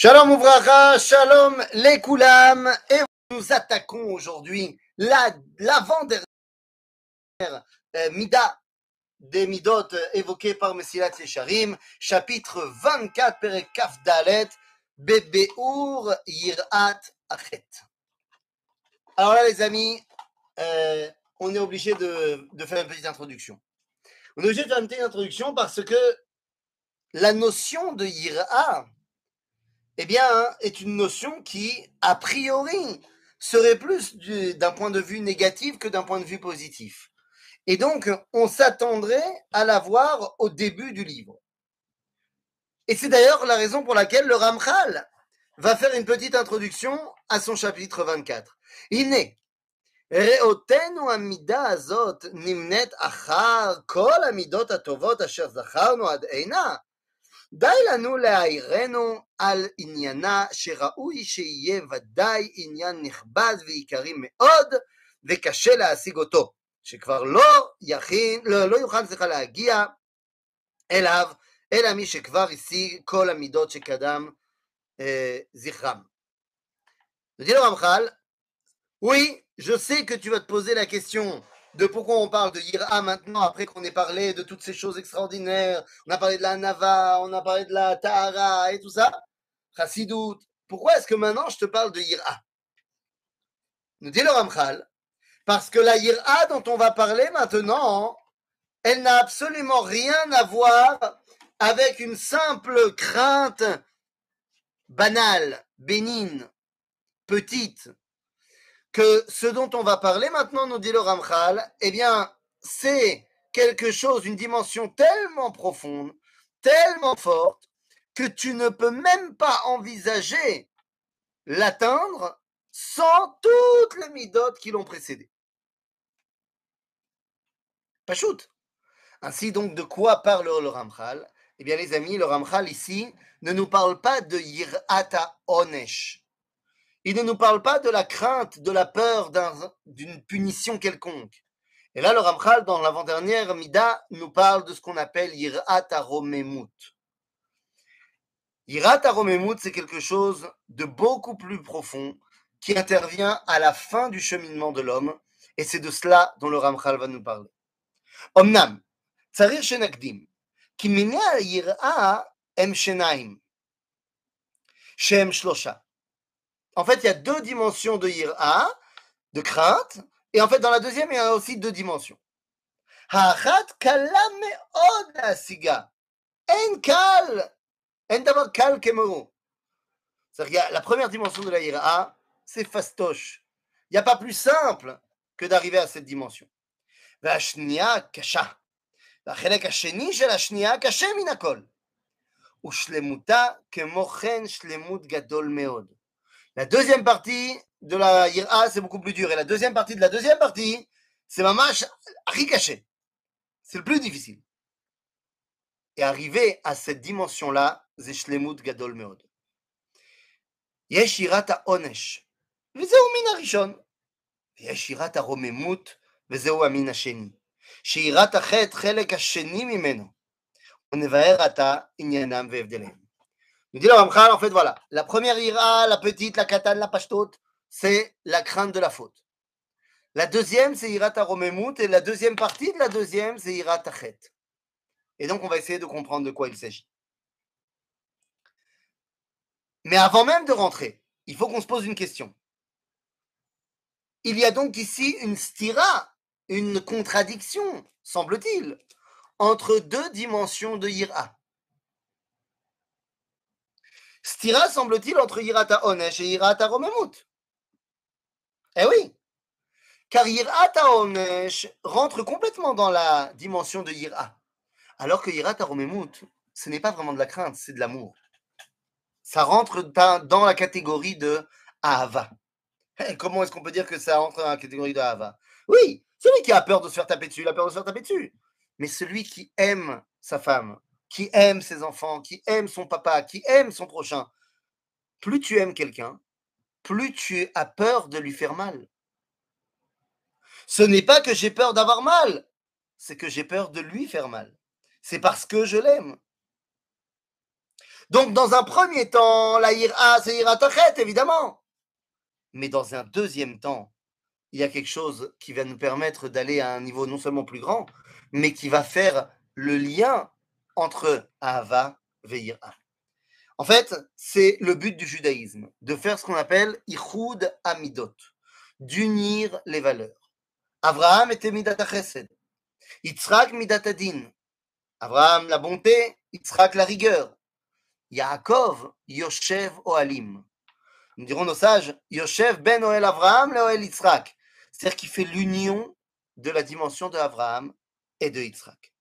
Shalom Ouvracha, Shalom les Koulam, et nous attaquons aujourd'hui l'avant-dernière euh, Mida des Midot évoquées par Messilat Yesharim, chapitre 24, Perek Kaf Dalet, Bebeur Yirat Achet. Alors là, les amis, euh, on est obligé de, de faire une petite introduction. On est obligé de faire une petite introduction parce que la notion de Yira, eh bien, est une notion qui, a priori, serait plus d'un point de vue négatif que d'un point de vue positif. Et donc, on s'attendrait à la voir au début du livre. Et c'est d'ailleurs la raison pour laquelle le Ramchal va faire une petite introduction à son chapitre 24. Il est ראותנו המידה הזאת נמנית אחר כל המידות הטובות אשר זכרנו עד הנה. די לנו להעירנו על עניינה שראוי שיהיה ודאי עניין נכבד ועיקרי מאוד וקשה להשיג אותו, שכבר לא, יכין, לא, לא יוכל סליחה להגיע אליו, אלא מי שכבר השיג כל המידות שקדם אה, זכרם. dit le Ramchal, oui, je sais que tu vas te poser la question de pourquoi on parle de Yira maintenant, après qu'on ait parlé de toutes ces choses extraordinaires. On a parlé de la Nava, on a parlé de la Tahara et tout ça. Chassidout. Pourquoi est-ce que maintenant je te parle de Yira Nous dit le Ramchal. Parce que la Yira dont on va parler maintenant, elle n'a absolument rien à voir avec une simple crainte banale, bénigne, petite, que ce dont on va parler maintenant, nous dit le Ramchal, eh bien, c'est quelque chose, une dimension tellement profonde, tellement forte, que tu ne peux même pas envisager l'atteindre sans toutes les midotes qui l'ont précédé. Pas shoot. Ainsi donc, de quoi parle le Ramchal? Eh bien, les amis, le Ramchal ici ne nous parle pas de Yirata Onesh. Il ne nous parle pas de la crainte, de la peur d'une punition quelconque. Et là, le Ramchal, dans l'avant-dernière Mida, nous parle de ce qu'on appelle Yirat Aromemut. Yirat Aromemut, c'est quelque chose de beaucoup plus profond qui intervient à la fin du cheminement de l'homme, et c'est de cela dont le Ramchal va nous parler. Omnam, Tsarir Shenakdim, ki Yira em Shenaim, Shem Shlosha. En fait, il y a deux dimensions de ira, de crainte, et en fait, dans la deuxième, il y a aussi deux dimensions. Hachat kal asiga. En kal. En davar kal C'est-à-dire la première dimension de la ira, c'est fastoche. Il n'y a pas plus simple que d'arriver à cette dimension. והשנייה קשה. והחלק השני של השנייה קשה מן הכל. ושלמותה כמו כן שלמות גדול מאוד. La deuxième partie de la Yira, c'est beaucoup plus dur. Et la deuxième partie de la deuxième partie, c'est mamash caché. C'est le plus difficile. Et arriver à cette dimension-là, c'est shlemut gadol meod. יש יראת העונש, וזהו מין הראשון. ויש יראת הרוממות, וזהו המין השני. שיראת החטא חלק השני ממנו. ונבהר עתה עניינם והבדליהם. Il dit le en fait, voilà. La première ira, la petite, la katane, la pashtot, c'est la crainte de la faute. La deuxième, c'est ira romemut, et la deuxième partie de la deuxième, c'est ira tachet. Et donc, on va essayer de comprendre de quoi il s'agit. Mais avant même de rentrer, il faut qu'on se pose une question. Il y a donc ici une stira, une contradiction, semble-t-il, entre deux dimensions de ira. Stira, semble-t-il, entre Hirata Onesh et Hirata Romemut. Eh oui, car Hirata Onesh rentre complètement dans la dimension de Hira, alors que Hirata Romemut, ce n'est pas vraiment de la crainte, c'est de l'amour. Ça rentre dans la catégorie de Ahava. Eh, comment est-ce qu'on peut dire que ça rentre dans la catégorie de Ahava Oui, celui qui a peur de se faire taper dessus, il a peur de se faire taper dessus. Mais celui qui aime sa femme, qui aime ses enfants, qui aime son papa, qui aime son prochain, plus tu aimes quelqu'un, plus tu as peur de lui faire mal. Ce n'est pas que j'ai peur d'avoir mal, c'est que j'ai peur de lui faire mal. C'est parce que je l'aime. Donc, dans un premier temps, la ira, c'est ira tachet, évidemment. Mais dans un deuxième temps, il y a quelque chose qui va nous permettre d'aller à un niveau non seulement plus grand, mais qui va faire le lien entre Ahava et ira. En fait, c'est le but du judaïsme, de faire ce qu'on appelle Ichud Amidot, d'unir les valeurs. Abraham était Midat Chesed, Yitzhak Midat Adin, Abraham la bonté, Yitzhak la rigueur, Yaakov Yoshev Oalim. Nous dirons nos sages, Yoshev ben Oel Abraham le Oel Yitzhak. C'est-à-dire qu'il fait l'union de la dimension de Abraham et de Yitzhak.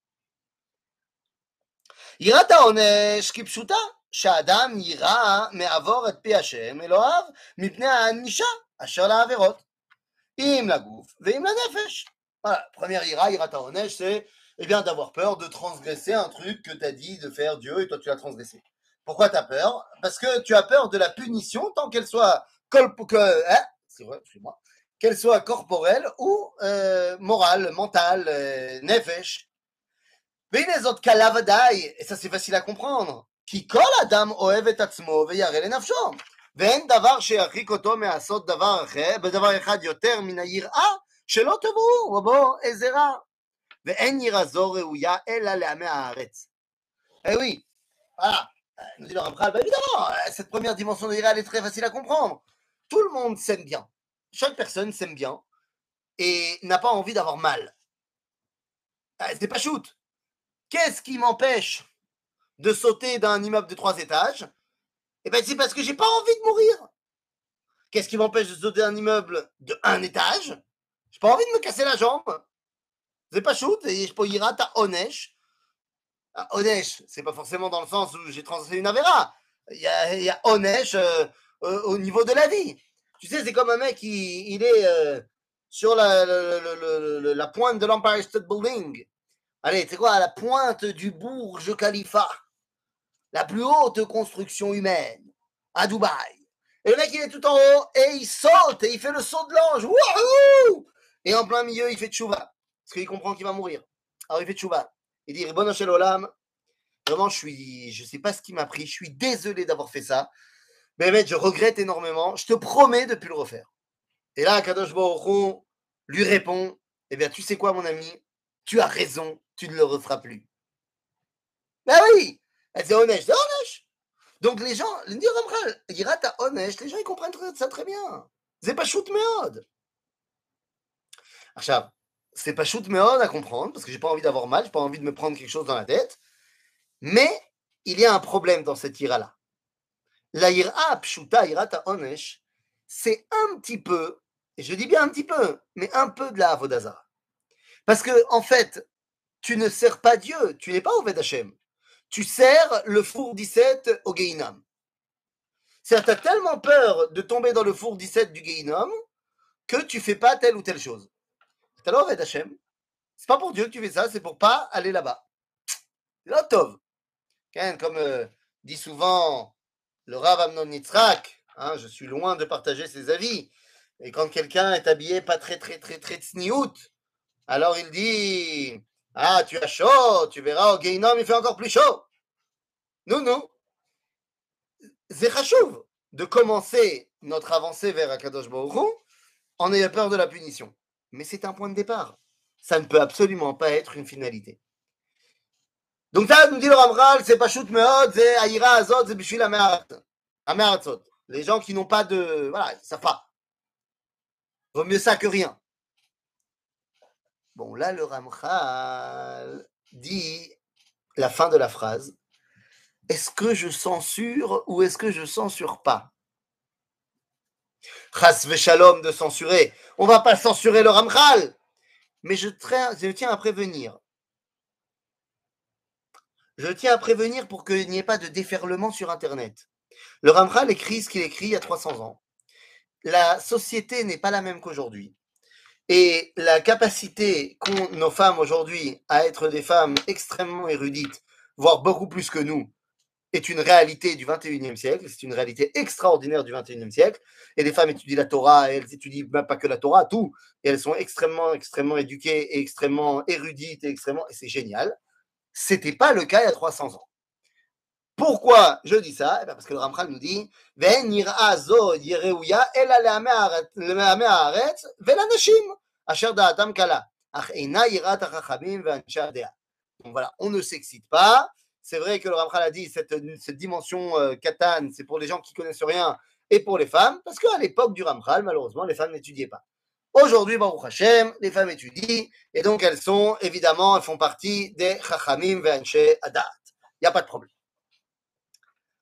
יראת העונש כפשוטה, שאדם יירא מעבור את פי השם אלוהיו מפני הענישה אשר לעבירות, אם לגוף ואם לנפש. Voilà, première ira, ira ta c'est eh bien d'avoir peur de transgresser un truc que tu as dit de faire Dieu et toi tu l'as transgressé. Pourquoi tu as peur Parce que tu as peur de la punition tant qu'elle soit que, hein, c'est vrai, moi, qu'elle soit corporelle ou euh, morale, mentale, euh, nefesh. et ça c'est facile à comprendre, כי כל אדם אוהב את עצמו וירא לנפשו, ואין דבר שירחיק אותו מעשות דבר אחר, בדבר אחד יותר מן היראה, שלא תבואו ובו איזה רע. ואין יראה זו ראויה אלא לעמי הארץ. Eh oui, voilà, nous dit le Ramchal, bah évidemment, cette première dimension de l'ira, elle est très facile à comprendre. Tout le monde s'aime bien. Chaque personne s'aime bien et n'a pas envie d'avoir mal. C'est pas shoot. Qu'est-ce qui m'empêche de sauter d'un immeuble de trois étages? Eh bien, c'est parce que j'ai pas envie de mourir. Qu'est-ce qui m'empêche de sauter d'un immeuble de un étage? J'ai pas envie de me casser la jambe. C'est pas shoot. Et je peux y à Onesh. Ah, Onesh, c'est pas forcément dans le sens où j'ai transgressé une Avera. Il y a, il y a Onesh euh, au niveau de la vie. Tu sais, c'est comme un mec, qui il est euh, sur la, pointe de l'Empire State Building. Allez, c'est quoi, la pointe du Bourge Khalifa, la plus haute construction humaine, à Dubaï. Et le mec, il est tout en haut et il saute et il fait le saut de l'ange. Et en plein milieu, il fait tchouva. Parce qu'il comprend qu'il va mourir. Alors il fait tchouva. Il dit Bon Olam, vraiment, je suis, je sais pas ce qui m'a pris. Je suis désolé d'avoir fait ça. Mais mec, je regrette énormément. Je te promets de ne plus le refaire. Et là, Kadosh Baruch lui répond Eh bien, tu sais quoi, mon ami? Tu as raison, tu ne le referas plus. Ben oui C'est honnête, c'est honnête. Donc les gens, les gens ils comprennent ça très bien. C'est pas shoot meod. c'est pas shoot meod à comprendre parce que j'ai pas envie d'avoir mal, j'ai pas envie de me prendre quelque chose dans la tête. Mais il y a un problème dans cette ira-là. La ira pshuta, ta onesh, c'est un petit peu, et je dis bien un petit peu, mais un peu de la avodazara. Parce que, en fait, tu ne sers pas Dieu, tu n'es pas au Vedachem. Tu sers le four 17 au Geinam. C'est-à-dire, tu as tellement peur de tomber dans le four 17 du Geinam que tu fais pas telle ou telle chose. C'est alors Vedachem. C'est pas pour Dieu que tu fais ça, c'est pour pas aller là-bas. C'est là, Tov. Comme euh, dit souvent le Rav Amnon Yitzhak, hein, je suis loin de partager ses avis, et quand quelqu'un est habillé pas très très très très tsniout, alors il dit Ah, tu as chaud, tu verras au Geinom, il fait encore plus chaud. Non, non. C'est de commencer notre avancée vers Akadosh Baruch en ayant peur de la punition. Mais c'est un point de départ. Ça ne peut absolument pas être une finalité. Donc ça nous dit le Ramral, c'est pas shoot meod, c'est Aïra Azot, c'est Bishvil Ameratzot. Les gens qui n'ont pas de. Voilà, ils savent pas. Vaut mieux ça que rien. Bon, là, le Ramral dit la fin de la phrase. Est-ce que je censure ou est-ce que je censure pas? Chas Shalom de censurer. On va pas censurer le Ramchal. Mais je, je tiens à prévenir je tiens à prévenir pour qu'il n'y ait pas de déferlement sur Internet. Le Ramchal écrit ce qu'il écrit il y a 300 ans. La société n'est pas la même qu'aujourd'hui. Et la capacité qu'ont nos femmes aujourd'hui à être des femmes extrêmement érudites, voire beaucoup plus que nous, est une réalité du 21e siècle, c'est une réalité extraordinaire du 21e siècle. Et les femmes étudient la Torah, elles étudient même pas que la Torah, tout. Et elles sont extrêmement, extrêmement éduquées et extrêmement érudites et extrêmement, et c'est génial. C'était pas le cas il y a 300 ans. Pourquoi je dis ça? Eh ben, Parce que le Ramchal nous dit. Donc voilà, on ne s'excite pas. C'est vrai que le Ramchal a dit cette, cette dimension euh, katane, c'est pour les gens qui connaissent rien et pour les femmes, parce qu'à l'époque du Ramchal, malheureusement, les femmes n'étudiaient pas. Aujourd'hui, Baruch Hashem, les femmes étudient, et donc elles sont, évidemment, elles font partie des Chachamim ve'anshe adat. Il n'y a pas de problème.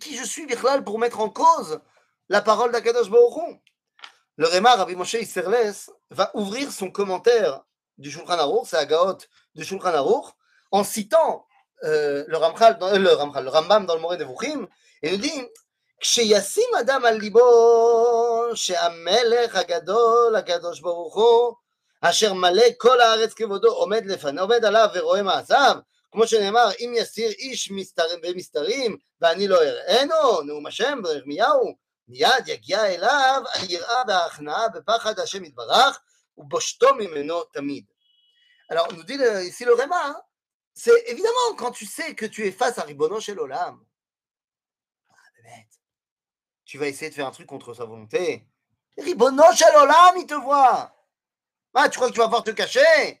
qui je suis בכלל pour mettre en cause la parole d'Akadosh Baruch Hu. Le Réma, Rabbi Moshe Isserles, va ouvrir son commentaire du Shulchan Aruch, c'est Agaot du Shulchan Aruch, en citant euh, le, Ramchal, dans, euh, le, Ramchal, le Rambam dans le Moré Nevuchim, et nous dit כשישים אדם על ליבו שהמלך הגדול, הקדוש ברוך הוא, אשר מלא כל הארץ כבודו, עומד לפניו, עומד עליו ורואה מעשיו, כמו שנאמר, אם יסיר איש מסתרים ומסתרים, ואני לא אראנו, נאום השם בירמיהו, מיד יגיע אליו היראה וההכנעה בפחד השם יתברך, ובושתו ממנו תמיד. Alors, nous dit le, ici le Réma, c'est évidemment quand tu sais que tu es face à Ribono chez l'Olam, tu vas essayer de faire un truc contre sa volonté. Ribono chez l'Olam, il te voit. Ah, tu crois que tu vas pouvoir te cacher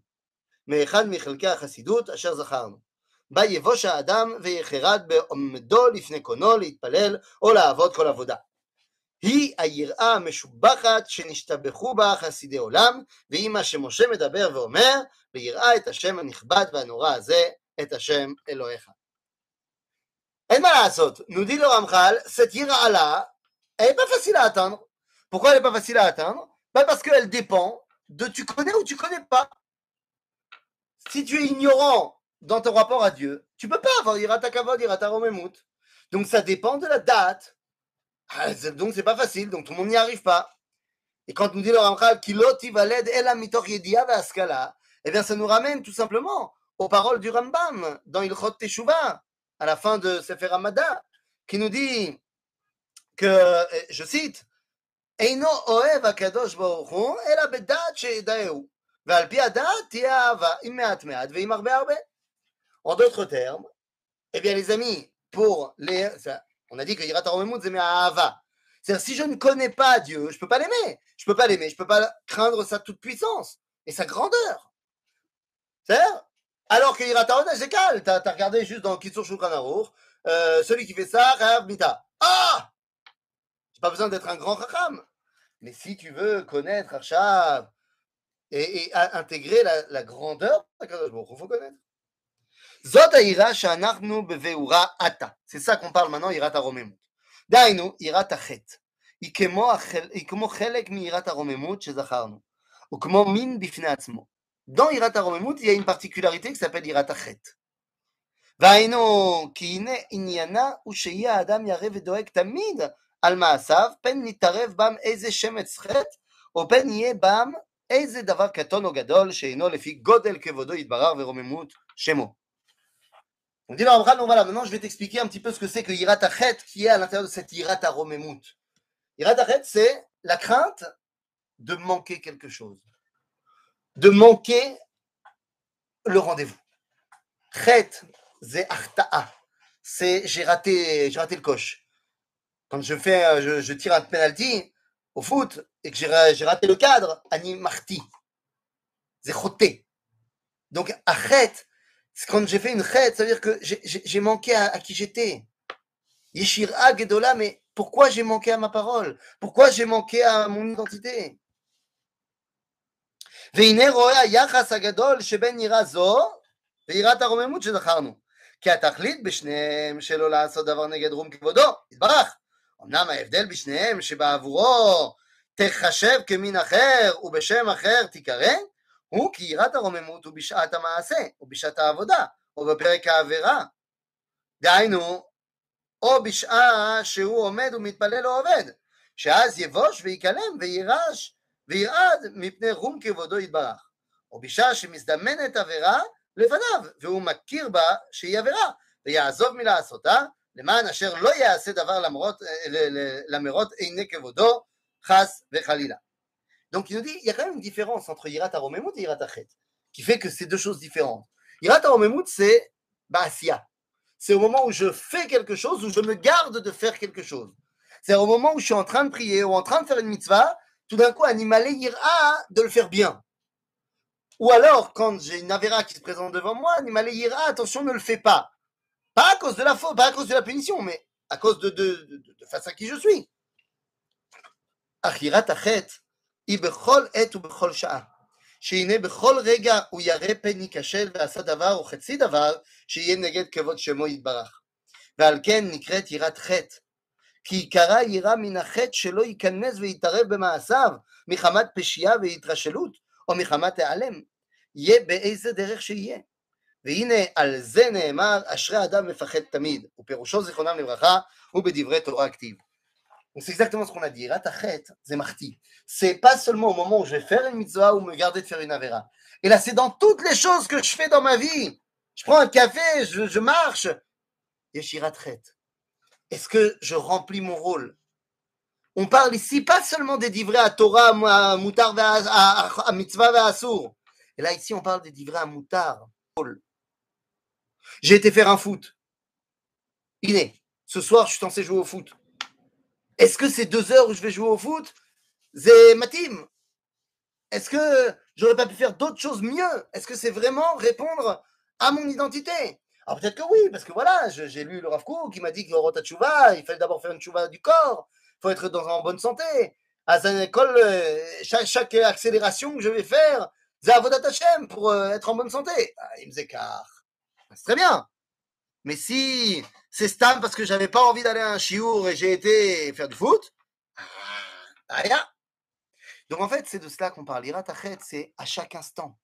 מאחד מחלקי החסידות אשר זכרנו. בה יבוש האדם ויחרד בעומדו לפני קונו להתפלל או לעבוד כל עבודה. היא היראה המשובחת שנשתבחו בה חסידי עולם, והיא מה שמשה מדבר ואומר, ויראה את השם הנכבד והנורא הזה, את השם אלוהיך. אין מה לעשות, nous dit le Ramchal, cette ira-là, elle n'est pas facile à atteindre. Pourquoi elle n'est pas facile à atteindre bah Parce qu'elle dépend de tu connais ou tu connais pas. Si tu es ignorant dans ton rapport à Dieu, tu peux pas avoir Irata Kavod, Irata Romemut. Donc ça dépend de la date. Ah, donc c'est pas facile, donc tout le monde n'y arrive pas. Et quand nous dit le Ramchal, Kiloti Valed Ela Mitor Yedia Vaskala, eh bien ça nous ramène tout simplement aux paroles du Rambam dans Ilchot Teshuvah, à la fin de Sefer Hamada, qui nous dit que, je cite, Eino Oev Akadosh Baruch Hu, Ela Bedat Shedaeu. ועל פי הדעת תהיה אהבה, עם מעט מעט ועם הרבה הרבה. En d'autres termes, eh bien les amis, pour les... Ça, on a dit que Yirat HaRomemut, c'est Ava. C'est-à-dire, si je ne connais pas Dieu, je ne peux pas l'aimer. Je ne peux pas l'aimer, je ne peux pas craindre sa toute-puissance et sa grandeur. C'est-à-dire, alors que Yirat HaRomemut, c'est calme. Tu as, regardé juste dans Kitsur Shulchan Aruch, euh, celui qui fait ça, Rav Mita. Ah J'ai pas besoin d'être un grand Chacham. Mais si tu veux connaître Arshav et, et intégrer la, la grandeur, il faut connaître. Zot haïra shanachnu beveura ata. C'est ça qu'on parle maintenant, irat הרוממות. דהיינו, יראת החטא. היא כמו, החל... היא כמו חלק מיראת הרוממות שזכרנו, או כמו מין בפני עצמו. Dans יראת הרוממות, il y a une particularité qui s'appelle יראת החטא. והיינו, כי הנה עניינה הוא שיהיה האדם ירא ודואג תמיד על מעשיו, פן נתערב בם איזה שמץ חטא, או פן יהיה בם איזה דבר קטון או גדול שאינו לפי גודל כבודו יתברר ורוממות שמו. On dit là, voilà, maintenant je vais t'expliquer un petit peu ce que c'est que Yirat Achet qui est à l'intérieur de cette Yirat Aromemut. Yirat Achet, c'est la crainte de manquer quelque chose, de manquer le rendez-vous. Chet, c'est Arta'a, c'est j'ai raté, j'ai raté le coche. Quand je fais, je, je tire un penalty au foot et que j'ai raté le cadre, Ani Marti, c'est Choté. Donc Achet, quand j'ai fait une chète, ça veut dire que j'ai manqué à, à qui j'étais. Yeshira Gedola, mais Pourquoi j'ai manqué à ma parole Pourquoi j'ai manqué à mon identité והנה רואה היחס הגדול שבין יראה זו ויראת הרוממות שזכרנו. כי התכלית בשניהם שלא לעשות דבר נגד רום כבודו, יתברך. אמנם ההבדל בשניהם שבעבורו תחשב כמין אחר ובשם אחר תיקרא, הוא כי יראת הרוממות הוא בשעת המעשה, או בשעת העבודה, או בפרק העבירה. דהיינו, או בשעה שהוא עומד ומתפלל או עובד, שאז יבוש ויקלם וירש וירעד מפני רום כבודו יתברך. או בשעה שמזדמנת עבירה לפניו, והוא מכיר בה שהיא עבירה, ויעזוב מלעשותה, למען אשר לא יעשה דבר למרות, למרות עיני כבודו, חס וחלילה. Donc il nous dit, il y a quand même une différence entre Yirat HaRomemut et Yirat HaChet, qui fait que c'est deux choses différentes. Yirat HaRomemut, c'est Ba'asya. C'est au moment où je fais quelque chose, où je me garde de faire quelque chose. C'est au moment où je suis en train de prier ou en train de faire une mitzvah, tout d'un coup, animalé ira de le faire bien. Ou alors, quand j'ai une avéra qui se présente devant moi, animalé ira, attention, ne le fais pas. Pas à cause de la faute, pas à cause de la punition, mais à cause de, de, de, de face à qui je suis. אך החטא היא בכל עת ובכל שעה. שהנה בכל רגע הוא ירא פן ייכשל ועשה דבר או חצי דבר שיהיה נגד כבוד שמו יתברך. ועל כן נקראת יראת חטא. כי עיקרה יראה מן החטא שלא ייכנס ויתערב במעשיו מחמת פשיעה והתרשלות או מחמת העלם. יהיה באיזה דרך שיהיה. והנה על זה נאמר אשרי אדם מפחד תמיד, ופירושו זיכרונם לברכה הוא בדברי תורה כתיב. Donc c'est exactement ce qu'on a dit. Ratachet, c'est marti. C'est pas seulement au moment où je vais faire une mitzvah ou me garder de faire une avera. Et là, c'est dans toutes les choses que je fais dans ma vie. Je prends un café, je, je marche. Yeshiratchet. Est-ce que je remplis mon rôle On parle ici pas seulement des divrés à Torah, à Moutar, à, à Mitzvah, à Assour. Et là, ici, on parle des divrés à Moutar. J'ai été faire un foot. Iné, ce soir, je suis censé jouer au foot. Est-ce que ces deux heures où je vais jouer au foot, c'est ma team Est-ce que j'aurais pas pu faire d'autres choses mieux? Est-ce que c'est vraiment répondre à mon identité? Alors peut-être que oui, parce que voilà, j'ai lu le Rav qui m'a dit que le Tchouva, il fallait d'abord faire une Tchouva du corps, il faut être dans, en bonne santé. À école, chaque, chaque, accélération que je vais faire, c'est Avodat Hashem pour être en bonne santé. Ah, il me zécart. C'est très bien. Mais si c'est Stam parce que j'avais pas envie d'aller à un chiour et j'ai été faire du foot, rien. Donc en fait, c'est de cela qu'on parle. Iratachet, c'est à chaque instant.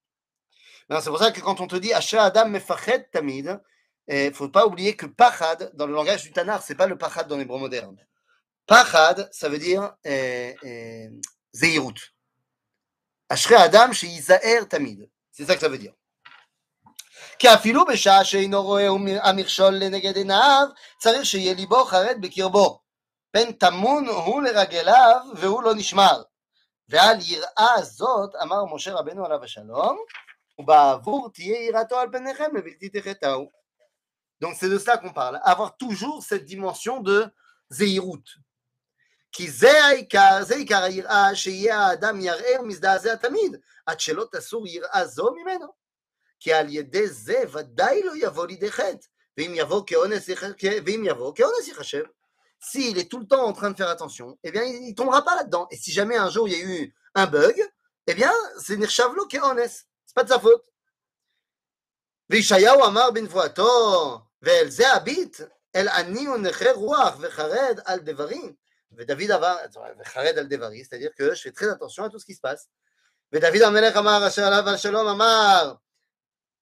C'est pour ça que quand on te dit Asha Adam Mefachet Tamid, il ne faut pas oublier que Pachad, dans le langage du Tanar, c'est pas le Pachad dans l'hébreu moderne. Pachad, ça veut dire Zeirut. Ashre Adam chez Isaer Tamid. C'est ça que ça veut dire. כי אפילו בשעה שאינו רואה המכשול לנגד עיניו, צריך שיהיה ליבו חרד בקרבו. פן טמון הוא לרגליו והוא לא נשמר. ועל יראה זאת אמר משה רבנו עליו השלום, ובעבור תהיה יראתו על פניכם ובלתי תחטאו. Donc c'est de ça qu'on parle, avoir toujours cette dimension de זהירות. כי זה העיקר, זה עיקר היראה שיהיה האדם יראה ומזדעזע תמיד, עד שלא תסור יראה זו ממנו. כי על ידי זה ודאי לא יבוא לידי חטא, ואם יבוא כאונס, ואם יבוא כאונס ייחשב. S'il est tout le temps en train de faire attention, eh bien, il ne tombera pas là-dedans. Et si jamais un jour il y a eu un bug, eh bien, c'est Nirshavlo qui est honnête. C'est pas de sa faute. וישעיהו אמר בנבואתו, ואל זה הביט, אל אני ונכה רוח וחרד על דברים. ודוד אמר, וחרד על דברי, c'est-à-dire que je fais très attention à tout ce qui se passe. ודוד המלך אמר, אשר עליו השלום אמר,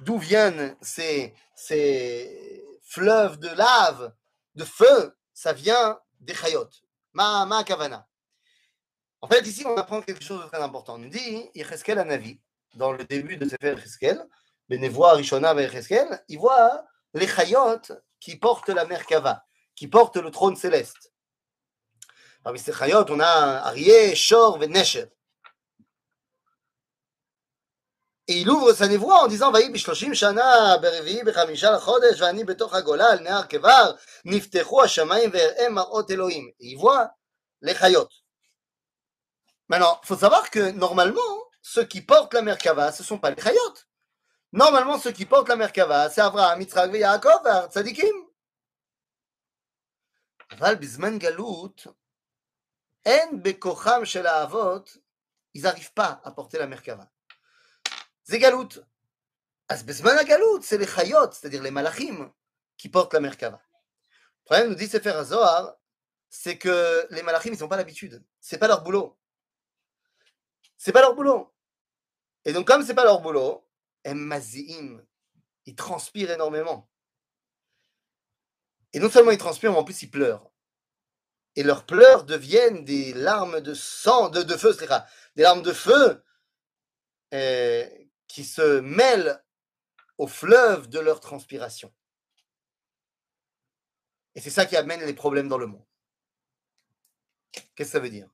d'où viennent ces, ces fleuves de lave, de feu, ça vient des chayot. Ma, ma kavana. En fait, ici, on apprend quelque chose de très important. On nous dit, Anavi, dans le début de Sefer Yecheskel, Benevoa Rishona il voit les chayot qui portent la Merkava, qui portent le trône céleste. Parmi ces chayot, on a Arié, Shor et. Et il ouvre sa névoie en disant Vaï bishloshim shana berevi bechamisha lachodesh vani betoch hagola al ne'ar kevar niftechu hashamayim ve'er'em ma'ot Elohim. Et il voit les chayot. Maintenant, il faut savoir que normalement, ceux qui portent la Merkava, ce ne sont pas les chayot. Normalement, ceux qui portent la Merkava, c'est Abraham, Yitzhak et Yaakov, Tzadikim. אבל בזמן גלות, אין בכוחם של האבות, ils n'arrivent pas à porter la Merkava. C'est galout. אז בזמן הגלות, c'est les chayot, c'est-à-dire les malachim, qui portent la Merkava. Le problème, nous dit Sefer HaZohar, c'est que les malachim, ils n'ont pas l'habitude. C'est pas leur boulot. C'est pas leur boulot. Et donc, comme c'est pas leur boulot, mazi'im, ils transpirent énormément. Et non seulement ils transpirent, mais en plus ils pleurent. Et leurs pleurs deviennent des larmes de sang, de, de feu, des larmes de feu euh, qui se mêlent au fleuve de leur transpiration. Et c'est ça qui amène les problèmes dans le monde. Qu'est-ce que ça veut dire?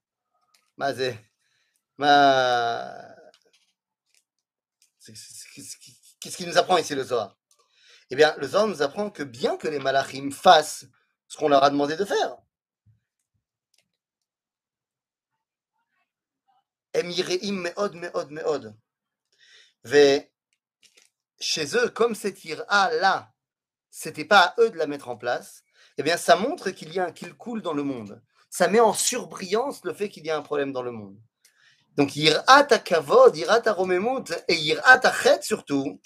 Qu'est-ce qu'il nous apprend ici le Zohar? Eh bien, le Zohar nous apprend que bien que les malachim fassent ce qu'on leur a demandé de faire, meod, meod, meod. Chez eux, comme cette ira-là, c'était pas à eux de la mettre en place, eh bien, ça montre qu'il y a un qu'il coule dans le monde. Ça met en surbrillance le fait qu'il y a un problème dans le monde. Donc, irat kavod, irat romemut et irat chet surtout,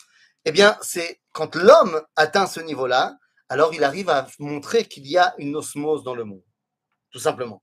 eh bien, c'est quand l'homme atteint ce niveau-là, alors il arrive à montrer qu'il y a une osmose dans le monde. Tout simplement.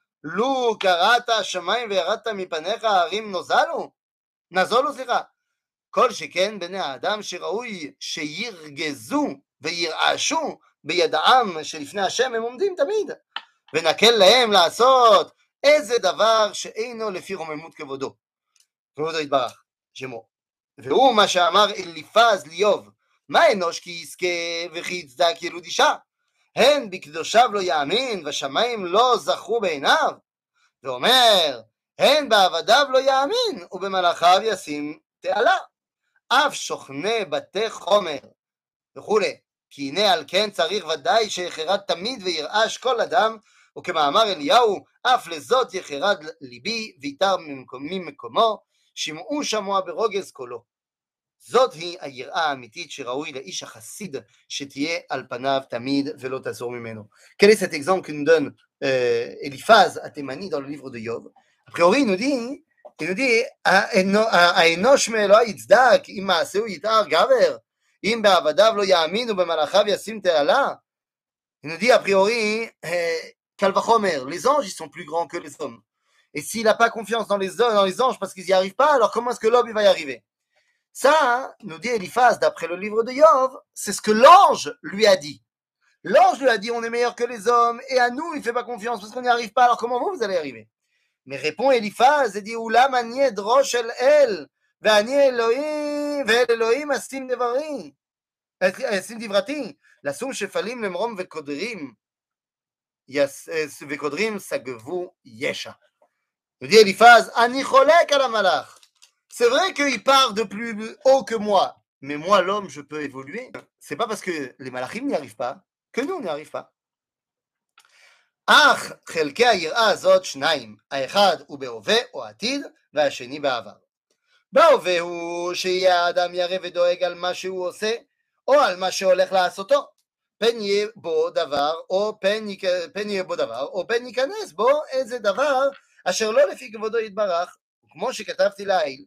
לו קראת השמיים וירדת מפניך ההרים נוזלו, נזולו סליחה. כל שכן בני האדם שראוי שירגזו וירעשו בידעם שלפני השם הם עומדים תמיד, ונקל להם לעשות איזה דבר שאינו לפי רוממות כבודו. כבודו יתברך, שמו. והוא מה שאמר אליפז ליוב, מה אנוש כי יזכה וכי יצדק ילוד אישה? הן בקדושיו לא יאמין, ושמיים לא זכו בעיניו. ואומר, הן בעבדיו לא יאמין, ובמלאכיו ישים תעלה. אף שוכני בתי חומר, וכולי. כי הנה על כן צריך ודאי שיחרד תמיד וירעש כל אדם, וכמאמר אליהו, אף לזאת יחרד ליבי ויתר ממקומו, שמעו שמוע ברוגז קולו. זאת היא היראה האמיתית שראוי לאיש החסיד שתהיה על פניו תמיד ולא תעזור ממנו. Quel est cet exemple que nous donne euh, Eliphaz Atemani dans le livre de Yov A priori, il nous dit, il nous dit, האנוש מאלוהי יצדק אם מעשהו יתאר גבר אם בעבדיו לא יאמין ובמלאכיו ישים תעלה. Il nous dit a priori, Cal vachomer, les anges ils sont plus grands que les hommes. Et s'il n'a pas confiance dans les, dans les anges parce qu'ils n'y arrivent pas, alors comment est-ce que l'homme va y arriver Ça, nous dit Eliphaz, d'après le livre de Yov, c'est ce que l'ange lui a dit. L'ange lui a dit on est meilleur que les hommes, et à nous il ne fait pas confiance parce qu'on n'y arrive pas, alors comment vous, vous allez arriver Mais répond Eliphaz et dit Oula manied rosh el el, ואני אלוהים, ואל אלוהים אשים דברי, אשים דברתי, לשום שפלים למרום וקודרים, וקודרים סגבו ישע. Il dit Eliphaz, Ani cholek à la malach. C'est vrai qu'il part de plus haut que moi, mais moi, l'homme, je peux évoluer. C'est pas parce que les malachim n'y arrivent pas que nous, on n'y arrive pas. אך חלקי היראה הזאת שניים, האחד הוא בהווה או עתיד, והשני בעבר. בהווה הוא שיהיה האדם ירא ודואג על מה שהוא עושה, או על מה שהולך לעשותו. פן יהיה בו דבר, או פן, יק... פן יהיה בו דבר, או פן ייכנס בו איזה דבר אשר לא לפי כבודו יתברך, כמו שכתבתי לעיל.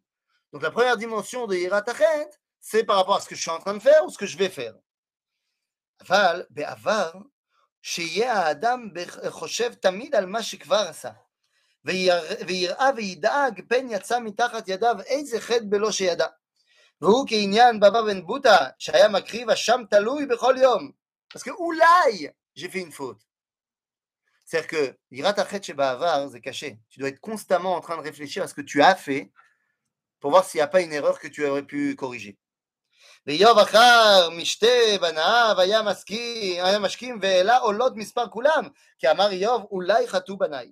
Donc la première dimension de Yirat Achet, c'est par rapport à ce que je suis en train de faire ou ce que je vais faire. אבל בעבר, שיהיה האדם חושב תמיד על מה שכבר עשה, ויראה וידאג פן יצא מתחת ידיו איזה חטא בלא שידע. והוא כעניין בבא בן בוטה, שהיה מקריב אשם תלוי בכל יום. אז כאולי j'ai fait une faute. C'est-à-dire que yirat achet shebavar, c'est caché. Tu dois être constamment en train de réfléchir à ce que tu as fait pour voir s'il n'y a pas une erreur que tu aurais pu corriger. ואיוב אחר משתה בניו היה מסכים, היה משכים והעלה עולות מספר כולם, כי אמר איוב אולי חטאו בניי.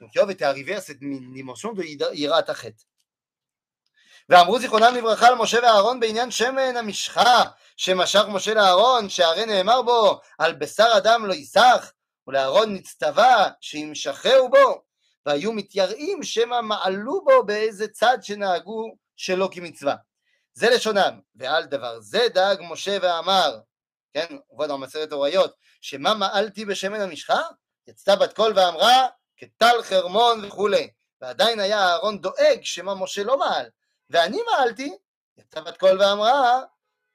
Donc Yov était arrivé à cette dimension de Yirat Achet. ואמרו זיכרונם לברכה למשה ואהרון בעניין שמן המשחה שמשך משה לאהרון, שהרי נאמר בו על בשר אדם לא ייסח, ולאהרון נצטווה שימשכהו בו, והיו מתייראים שמא מעלו בו באיזה צד שנהגו שלא כמצווה. זה לשונם, ועל דבר זה דאג משה ואמר, כן, dans מסרת הוריות, שמה מעלתי בשמן המשחה? יצתה בת קול ואמרה, כטל חרמון וכולי, ועדיין היה אהרון דואג שמא משה לא מעל, ואני מעלתי, יצאה בת קול ואמרה,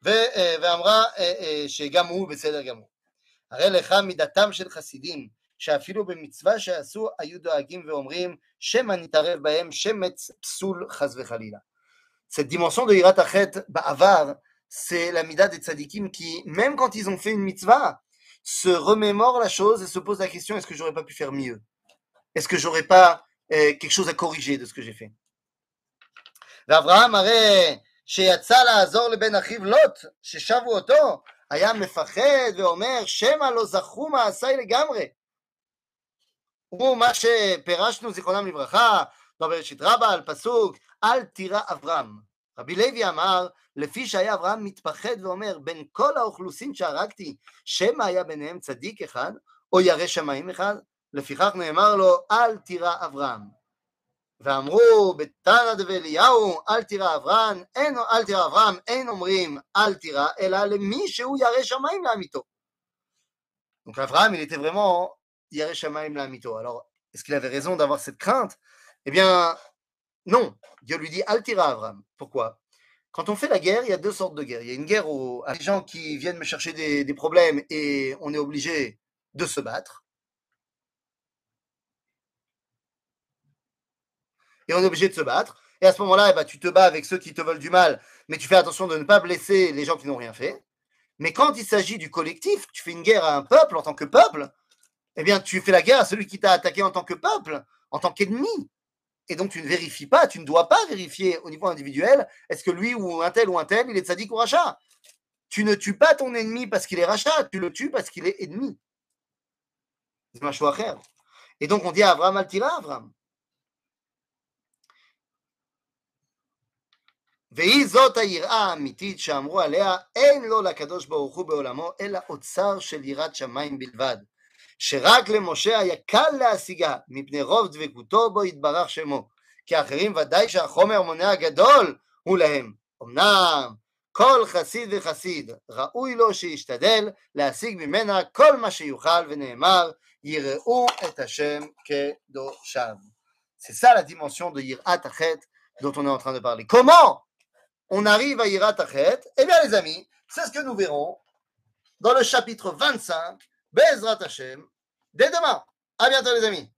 ואמרה שגם הוא בסדר גמור. הרי לך מידתם של חסידים, שאפילו במצווה שעשו היו דואגים ואומרים שמא נתערב בהם שמץ פסול חס וחלילה. Cette dimension de Hirat Achet Ba'avar, c'est la mida des tzadikim qui, même quand ils ont fait une mitzvah, se remémorent la chose et se posent la question est-ce que j'aurais pas pu faire mieux Est-ce que j'aurais pas euh, quelque chose à corriger de ce que j'ai fait ואברהם הרי שיצא לעזור לבן אחיו לוט, ששבו אותו, היה מפחד ואומר, שמא לא זכו מעשיי לגמרי. הוא מה שפירשנו, זיכרונם לברכה, בבראשית רבה, על פסוק, אל תירא אברהם. רבי לוי אמר, לפי שהיה אברהם מתפחד ואומר, בין כל האוכלוסין שהרגתי, שמא היה ביניהם צדיק אחד, או ירא שמיים אחד, לפיכך נאמר לו, אל תירא אברהם. ואמרו בתנא דבליהו אל תירא אברהם, אין, אל תירא אברהם, אין אומרים אל תירא, אלא למי שהוא ירא שמיים לאמיתו. Donc Abraham, il Alors, est-ce qu'il avait raison d'avoir cette crainte? Eh bien, non. Dieu lui dit Altira Abraham. Pourquoi? Quand on fait la guerre, il y a deux sortes de guerres. Il y a une guerre où les gens qui viennent me chercher des, des problèmes et on est obligé de se battre. et on est obligé de se battre. Et à ce moment-là, eh ben, tu te bats avec ceux qui te veulent du mal, mais tu fais attention de ne pas blesser les gens qui n'ont rien fait. Mais quand il s'agit du collectif, tu fais une guerre à un peuple en tant que peuple, eh bien, tu fais la guerre à celui qui t'a attaqué en tant que peuple, en tant qu'ennemi. Et donc, tu ne vérifies pas, tu ne dois pas vérifier au niveau individuel, est-ce que lui ou un tel ou un tel, il est sadique ou rachat. Tu ne tues pas ton ennemi parce qu'il est rachat, tu le tues parce qu'il est ennemi. C'est un choix Et donc, on dit à Abraham Altira, Abraham. והיא זאת היראה האמיתית שאמרו עליה, אין לו לקדוש ברוך הוא בעולמו, אלא אוצר של יראת שמיים בלבד, שרק למשה היה קל להשיגה, מפני רוב דבקותו בו יתברך שמו, כי האחרים ודאי שהחומר מונה הגדול הוא להם. אמנם כל חסיד וחסיד ראוי לו שישתדל להשיג ממנה כל מה שיוכל, ונאמר, יראו את השם קדושיו. C'est ça la dimension de Yirat Achet dont on est en train de parler. Comment on arrive à Yirat Achet, eh bien les amis, c'est ce que nous verrons dans le chapitre 25, Bezrat Hashem, dès demain. À bientôt les amis.